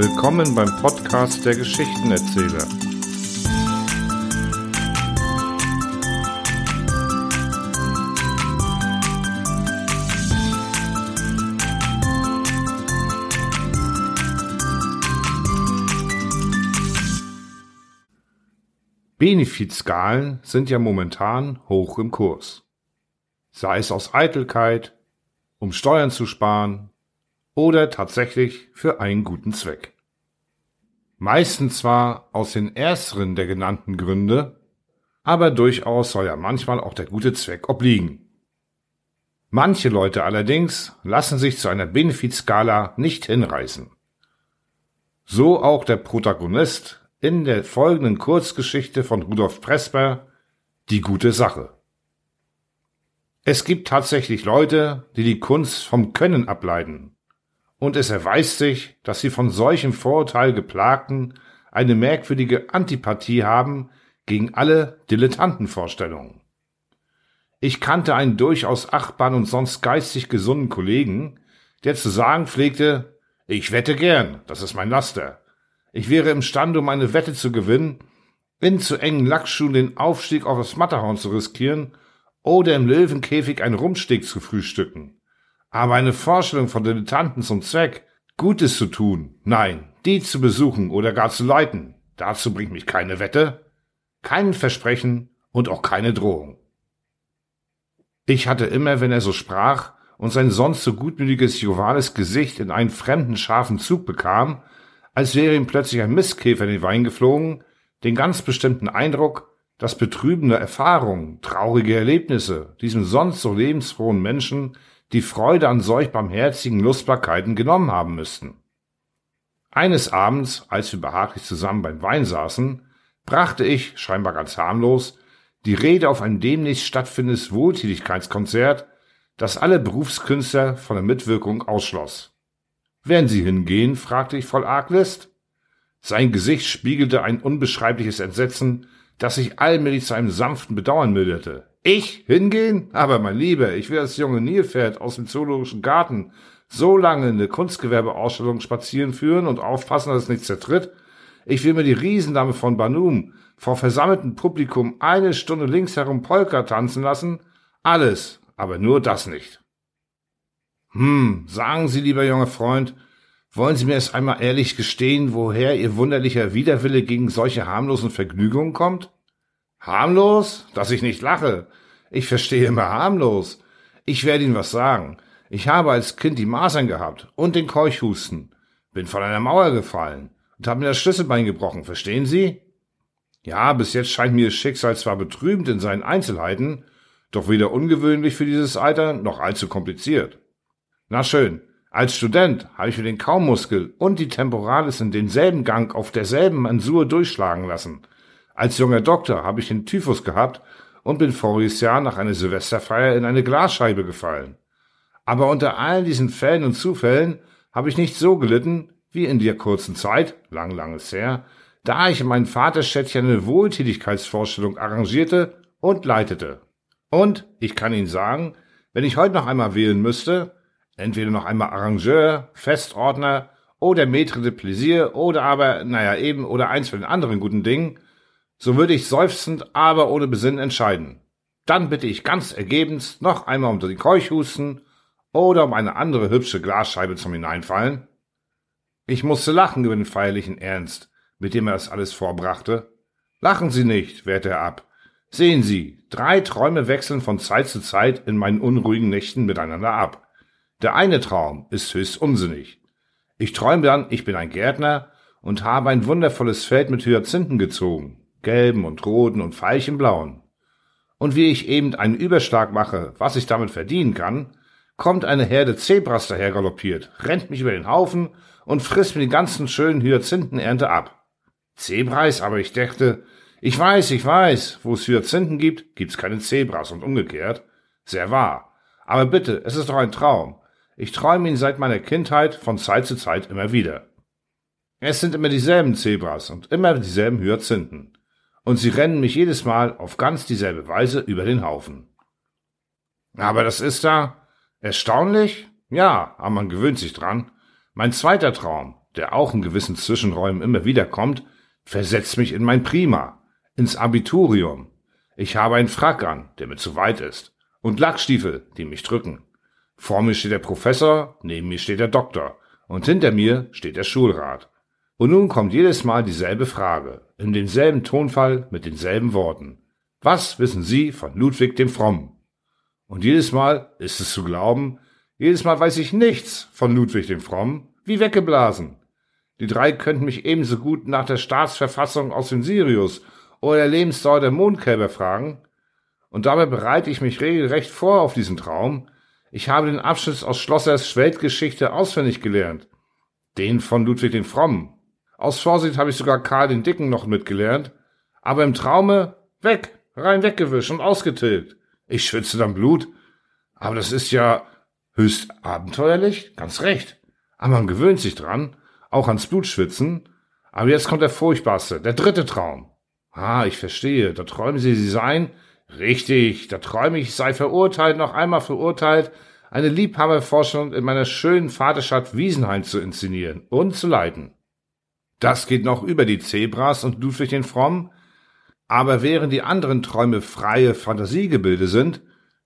Willkommen beim Podcast der Geschichtenerzähler. Benefizskalen sind ja momentan hoch im Kurs. Sei es aus Eitelkeit, um Steuern zu sparen oder tatsächlich für einen guten Zweck. Meistens zwar aus den ersteren der genannten Gründe, aber durchaus soll ja manchmal auch der gute Zweck obliegen. Manche Leute allerdings lassen sich zu einer Benefizskala nicht hinreißen. So auch der Protagonist in der folgenden Kurzgeschichte von Rudolf Presper Die gute Sache. Es gibt tatsächlich Leute, die die Kunst vom Können ableiten. Und es erweist sich, dass sie von solchem Vorurteil geplagten eine merkwürdige Antipathie haben gegen alle Dilettantenvorstellungen. Ich kannte einen durchaus achtbaren und sonst geistig gesunden Kollegen, der zu sagen pflegte, ich wette gern, das ist mein Laster. Ich wäre imstande, um eine Wette zu gewinnen, in zu engen Lackschuhen den Aufstieg auf das Matterhorn zu riskieren oder im Löwenkäfig ein Rumsteg zu frühstücken. Aber eine Vorstellung von Dilettanten zum Zweck, Gutes zu tun, nein, die zu besuchen oder gar zu leiten, dazu bringt mich keine Wette, kein Versprechen und auch keine Drohung. Ich hatte immer, wenn er so sprach und sein sonst so gutmütiges, jovales Gesicht in einen fremden, scharfen Zug bekam, als wäre ihm plötzlich ein Mistkäfer in den Wein geflogen, den ganz bestimmten Eindruck, dass betrübende Erfahrungen, traurige Erlebnisse diesem sonst so lebensfrohen Menschen die Freude an solch barmherzigen Lustbarkeiten genommen haben müssten. Eines Abends, als wir behaglich zusammen beim Wein saßen, brachte ich, scheinbar ganz harmlos, die Rede auf ein demnächst stattfindendes Wohltätigkeitskonzert, das alle Berufskünstler von der Mitwirkung ausschloss. Werden Sie hingehen? fragte ich voll Arglist. Sein Gesicht spiegelte ein unbeschreibliches Entsetzen, das sich allmählich zu einem sanften Bedauern milderte. Ich hingehen? Aber mein Lieber, ich will das junge Nilpferd aus dem Zoologischen Garten so lange in eine Kunstgewerbeausstellung spazieren führen und aufpassen, dass es nicht zertritt. Ich will mir die Riesendame von Banum vor versammeltem Publikum eine Stunde links herum Polka tanzen lassen. Alles, aber nur das nicht. Hm, sagen Sie, lieber junger Freund, wollen Sie mir erst einmal ehrlich gestehen, woher Ihr wunderlicher Widerwille gegen solche harmlosen Vergnügungen kommt? Harmlos? Dass ich nicht lache. Ich verstehe immer harmlos. Ich werde Ihnen was sagen. Ich habe als Kind die Masern gehabt und den Keuchhusten. Bin von einer Mauer gefallen und habe mir das Schlüsselbein gebrochen, verstehen Sie? Ja, bis jetzt scheint mir das Schicksal zwar betrübend in seinen Einzelheiten, doch weder ungewöhnlich für dieses Alter noch allzu kompliziert. Na schön, als Student habe ich mir den Kaumuskel und die Temporalis in denselben Gang auf derselben Mansur durchschlagen lassen. Als junger Doktor habe ich den Typhus gehabt und bin voriges Jahr nach einer Silvesterfeier in eine Glasscheibe gefallen. Aber unter all diesen Fällen und Zufällen habe ich nicht so gelitten wie in der kurzen Zeit, lang, langes her, da ich in meinem Vaterstädtchen eine Wohltätigkeitsvorstellung arrangierte und leitete. Und ich kann Ihnen sagen, wenn ich heute noch einmal wählen müsste, Entweder noch einmal Arrangeur, Festordner oder Maître de Plaisir oder aber, naja, eben oder eins von den anderen guten Dingen, so würde ich seufzend, aber ohne Besinnen entscheiden. Dann bitte ich ganz ergebenst noch einmal unter die Keuchhusten oder um eine andere hübsche Glasscheibe zum Hineinfallen. Ich musste lachen über den feierlichen Ernst, mit dem er das alles vorbrachte. Lachen Sie nicht, wehrte er ab. Sehen Sie, drei Träume wechseln von Zeit zu Zeit in meinen unruhigen Nächten miteinander ab. Der eine Traum ist höchst unsinnig. Ich träume dann, ich bin ein Gärtner und habe ein wundervolles Feld mit Hyazinthen gezogen, gelben und roten und veilchenblauen. Und wie ich eben einen Überschlag mache, was ich damit verdienen kann, kommt eine Herde Zebras daher galoppiert, rennt mich über den Haufen und frisst mir die ganzen schönen Hyazinthenernte ab. Zebras, aber ich dachte, ich weiß, ich weiß, wo es Hyazinthen gibt, gibt's keine Zebras und umgekehrt. Sehr wahr. Aber bitte, es ist doch ein Traum. Ich träume ihn seit meiner Kindheit von Zeit zu Zeit immer wieder. Es sind immer dieselben Zebras und immer dieselben Hyazinthen. Und sie rennen mich jedes Mal auf ganz dieselbe Weise über den Haufen. Aber das ist da erstaunlich? Ja, aber man gewöhnt sich dran. Mein zweiter Traum, der auch in gewissen Zwischenräumen immer wieder kommt, versetzt mich in mein Prima, ins Abiturium. Ich habe einen Frack an, der mir zu weit ist, und Lackstiefel, die mich drücken. Vor mir steht der Professor, neben mir steht der Doktor, und hinter mir steht der Schulrat. Und nun kommt jedes Mal dieselbe Frage, in demselben Tonfall mit denselben Worten. Was wissen Sie von Ludwig dem Frommen? Und jedes Mal ist es zu glauben, jedes Mal weiß ich nichts von Ludwig dem Frommen, wie weggeblasen. Die drei könnten mich ebenso gut nach der Staatsverfassung aus dem Sirius oder der Lebensdauer der Mondkälber fragen. Und dabei bereite ich mich regelrecht vor auf diesen Traum. Ich habe den Abschnitt aus Schlossers Weltgeschichte auswendig gelernt. Den von Ludwig den Frommen. Aus Vorsicht habe ich sogar Karl den Dicken noch mitgelernt. Aber im Traume weg, rein weggewischt und ausgetilgt. Ich schwitze dann Blut. Aber das ist ja höchst abenteuerlich, ganz recht. Aber man gewöhnt sich dran auch ans Blutschwitzen. Aber jetzt kommt der furchtbarste, der dritte Traum. Ah, ich verstehe. Da träumen Sie, Sie seien. Richtig, da träume ich, sei verurteilt, noch einmal verurteilt, eine Liebhaberforschung in meiner schönen Vaterstadt Wiesenheim zu inszenieren und zu leiten. Das geht noch über die Zebras und Ludwig den Fromm. Aber während die anderen Träume freie Fantasiegebilde sind,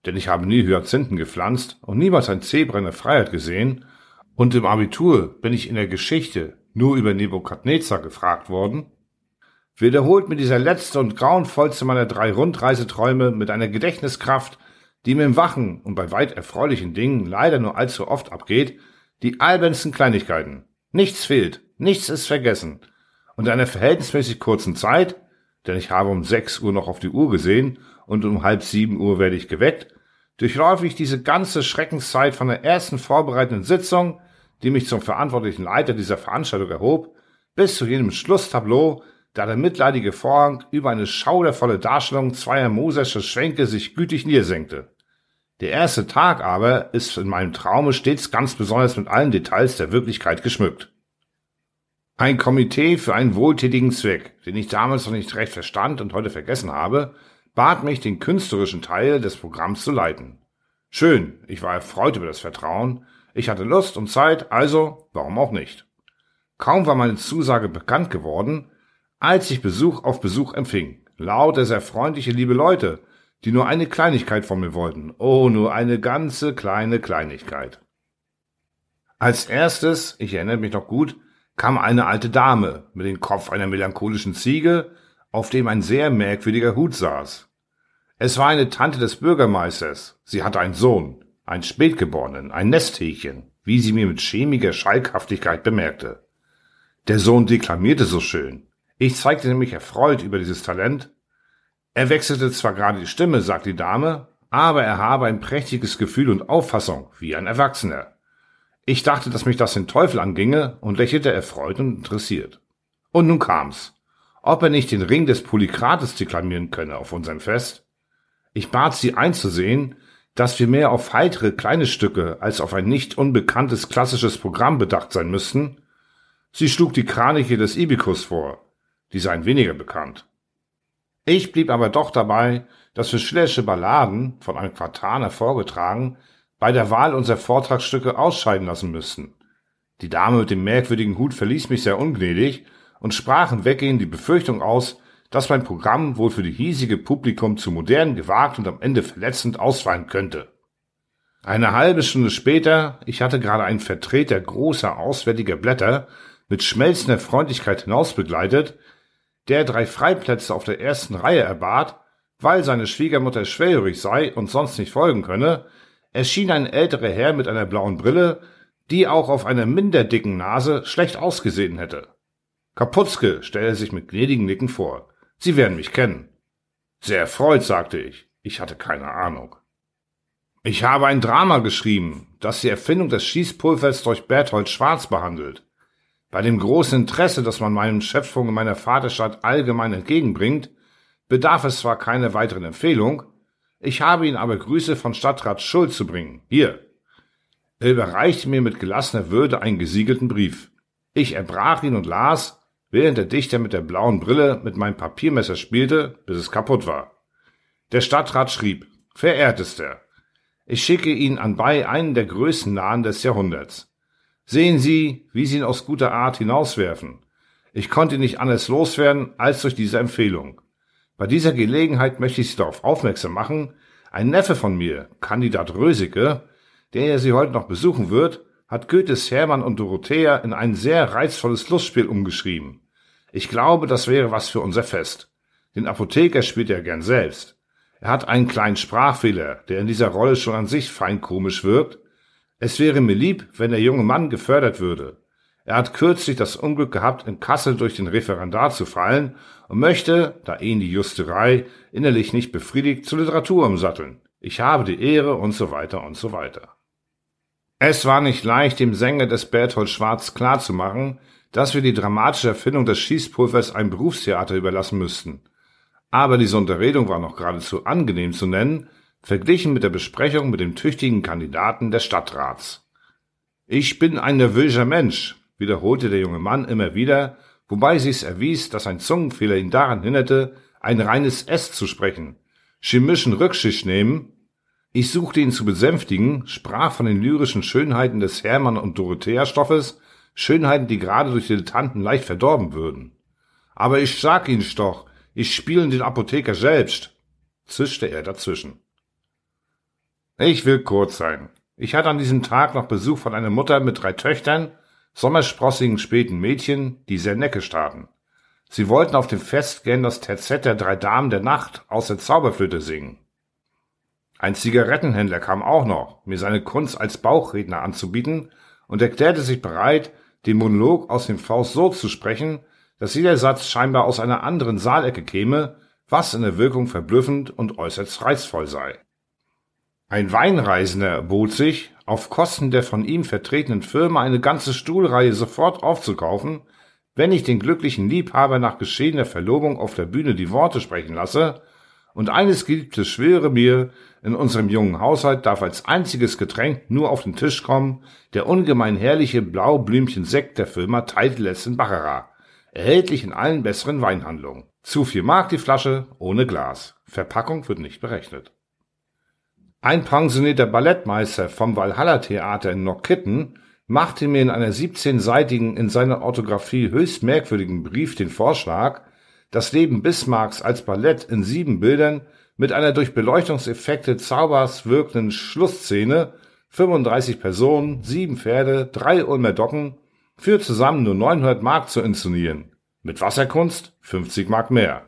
denn ich habe nie Hyazinthen gepflanzt und niemals ein Zebra in der Freiheit gesehen, und im Abitur bin ich in der Geschichte nur über Nebukadnezar gefragt worden, wiederholt mir dieser letzte und grauenvollste meiner drei Rundreiseträume mit einer Gedächtniskraft, die mir im Wachen und bei weit erfreulichen Dingen leider nur allzu oft abgeht, die albernsten Kleinigkeiten. Nichts fehlt, nichts ist vergessen. Und in einer verhältnismäßig kurzen Zeit, denn ich habe um sechs Uhr noch auf die Uhr gesehen und um halb sieben Uhr werde ich geweckt, durchlaufe ich diese ganze Schreckenszeit von der ersten vorbereitenden Sitzung, die mich zum verantwortlichen Leiter dieser Veranstaltung erhob, bis zu jenem Schlusstableau, da der mitleidige Vorhang über eine schaudervolle Darstellung zweier moserscher Schwänke sich gütig niedersenkte. Der erste Tag aber ist in meinem Traume stets ganz besonders mit allen Details der Wirklichkeit geschmückt. Ein Komitee für einen wohltätigen Zweck, den ich damals noch nicht recht verstand und heute vergessen habe, bat mich, den künstlerischen Teil des Programms zu leiten. Schön, ich war erfreut über das Vertrauen, ich hatte Lust und Zeit, also warum auch nicht. Kaum war meine Zusage bekannt geworden, als ich Besuch auf Besuch empfing. Lauter sehr freundliche, liebe Leute, die nur eine Kleinigkeit von mir wollten. Oh, nur eine ganze kleine Kleinigkeit. Als erstes, ich erinnere mich noch gut, kam eine alte Dame mit dem Kopf einer melancholischen Ziege, auf dem ein sehr merkwürdiger Hut saß. Es war eine Tante des Bürgermeisters. Sie hatte einen Sohn, einen Spätgeborenen, ein Nesthäkchen, wie sie mir mit schämiger Schalkhaftigkeit bemerkte. Der Sohn deklamierte so schön. Ich zeigte nämlich erfreut über dieses Talent. Er wechselte zwar gerade die Stimme, sagt die Dame, aber er habe ein prächtiges Gefühl und Auffassung, wie ein Erwachsener. Ich dachte, dass mich das den Teufel anginge und lächelte erfreut und interessiert. Und nun kam's ob er nicht den Ring des Polykrates deklamieren könne auf unserem Fest. Ich bat sie einzusehen, dass wir mehr auf heitere kleine Stücke als auf ein nicht unbekanntes klassisches Programm bedacht sein müssten. Sie schlug die Kraniche des Ibikus vor, die seien weniger bekannt. Ich blieb aber doch dabei, dass wir schillersche Balladen, von einem Quartaner vorgetragen, bei der Wahl unserer Vortragsstücke ausscheiden lassen müssten. Die Dame mit dem merkwürdigen Hut verließ mich sehr ungnädig und sprachen weggehend die Befürchtung aus, dass mein Programm wohl für die hiesige Publikum zu modern, gewagt und am Ende verletzend ausfallen könnte. Eine halbe Stunde später, ich hatte gerade einen Vertreter großer auswärtiger Blätter mit schmelzender Freundlichkeit hinausbegleitet, der drei Freiplätze auf der ersten Reihe erbat, weil seine Schwiegermutter schwerhörig sei und sonst nicht folgen könne, erschien ein älterer Herr mit einer blauen Brille, die auch auf einer minder dicken Nase schlecht ausgesehen hätte. Kaputzke stellte sich mit gnädigen Nicken vor. Sie werden mich kennen. Sehr erfreut, sagte ich. Ich hatte keine Ahnung. Ich habe ein Drama geschrieben, das die Erfindung des Schießpulvers durch Berthold Schwarz behandelt. Bei dem großen Interesse, das man meinen Schöpfungen in meiner Vaterstadt allgemein entgegenbringt, bedarf es zwar keiner weiteren Empfehlung, ich habe Ihnen aber Grüße von Stadtrat Schuld zu bringen. Hier. Er überreichte mir mit gelassener Würde einen gesiegelten Brief. Ich erbrach ihn und las, während der Dichter mit der blauen Brille mit meinem Papiermesser spielte, bis es kaputt war. Der Stadtrat schrieb, Verehrtester, ich schicke Ihnen anbei einen der größten Nahen des Jahrhunderts. Sehen Sie, wie Sie ihn aus guter Art hinauswerfen. Ich konnte nicht anders loswerden als durch diese Empfehlung. Bei dieser Gelegenheit möchte ich Sie darauf aufmerksam machen, ein Neffe von mir, Kandidat Rösicke, der Sie heute noch besuchen wird, hat Goethes Hermann und Dorothea in ein sehr reizvolles Lustspiel umgeschrieben. Ich glaube, das wäre was für unser Fest. Den Apotheker spielt er gern selbst. Er hat einen kleinen Sprachfehler, der in dieser Rolle schon an sich fein komisch wirkt. Es wäre mir lieb, wenn der junge Mann gefördert würde. Er hat kürzlich das Unglück gehabt, in Kassel durch den Referendar zu fallen und möchte, da ihn die Justerei innerlich nicht befriedigt, zur Literatur umsatteln. Ich habe die Ehre und so weiter und so weiter. Es war nicht leicht, dem Sänger des Berthold Schwarz klarzumachen, dass wir die dramatische Erfindung des Schießpulvers einem Berufstheater überlassen müssten. Aber diese Unterredung war noch geradezu angenehm zu nennen, verglichen mit der Besprechung mit dem tüchtigen Kandidaten des Stadtrats. Ich bin ein nervöser Mensch, wiederholte der junge Mann immer wieder, wobei sich's erwies, dass ein Zungenfehler ihn daran hinderte, ein reines S zu sprechen. Chemischen Rücksicht nehmen. Ich suchte ihn zu besänftigen, sprach von den lyrischen Schönheiten des Hermann und Dorothea Stoffes, Schönheiten, die gerade durch Dilettanten leicht verdorben würden. Aber ich sag Ihnen doch, ich spiele den Apotheker selbst, zischte er dazwischen. Ich will kurz sein. Ich hatte an diesem Tag noch Besuch von einer Mutter mit drei Töchtern, sommersprossigen späten Mädchen, die sehr necke starten. Sie wollten auf dem Fest gern das Terzett der drei Damen der Nacht aus der Zauberflöte singen. Ein Zigarettenhändler kam auch noch, mir seine Kunst als Bauchredner anzubieten und erklärte sich bereit, den Monolog aus dem Faust so zu sprechen, dass jeder Satz scheinbar aus einer anderen Saalecke käme, was in der Wirkung verblüffend und äußerst reizvoll sei. Ein Weinreisender bot sich, auf Kosten der von ihm vertretenen Firma eine ganze Stuhlreihe sofort aufzukaufen, wenn ich den glücklichen Liebhaber nach geschehener Verlobung auf der Bühne die Worte sprechen lasse, und eines Geliebtes schwöre mir, in unserem jungen Haushalt darf als einziges Getränk nur auf den Tisch kommen, der ungemein herrliche Blaublümchen-Sekt der Firma Titleist in Baccarat, erhältlich in allen besseren Weinhandlungen. Zu viel Mark die Flasche, ohne Glas. Verpackung wird nicht berechnet. Ein pensionierter Ballettmeister vom Valhalla Theater in Nockitten machte mir in einer 17-seitigen, in seiner Orthographie höchst merkwürdigen Brief den Vorschlag, das Leben Bismarcks als Ballett in sieben Bildern mit einer durch Beleuchtungseffekte zaubers wirkenden Schlussszene, 35 Personen, sieben Pferde, drei Ulmer Docken, für zusammen nur 900 Mark zu inszenieren. Mit Wasserkunst 50 Mark mehr.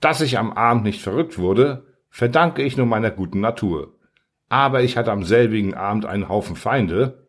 Dass ich am Abend nicht verrückt wurde, verdanke ich nur meiner guten Natur. Aber ich hatte am selbigen Abend einen Haufen Feinde.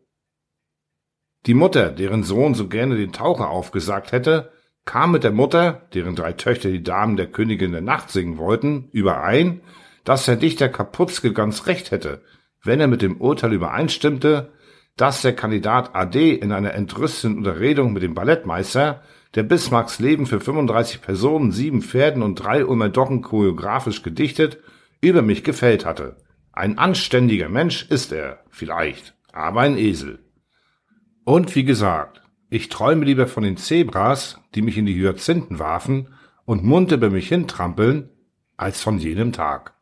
Die Mutter, deren Sohn so gerne den Taucher aufgesagt hätte, kam mit der Mutter, deren drei Töchter die Damen der Königin der Nacht singen wollten, überein, dass der Dichter Kaputzke ganz recht hätte, wenn er mit dem Urteil übereinstimmte, dass der Kandidat AD in einer entrüsteten Unterredung mit dem Ballettmeister der Bismarcks Leben für 35 Personen, sieben Pferden und drei Ulmer Docken choreografisch gedichtet über mich gefällt hatte. Ein anständiger Mensch ist er, vielleicht, aber ein Esel. Und wie gesagt, ich träume lieber von den Zebras, die mich in die Hyazinthen warfen und munter bei mich hintrampeln, als von jenem Tag.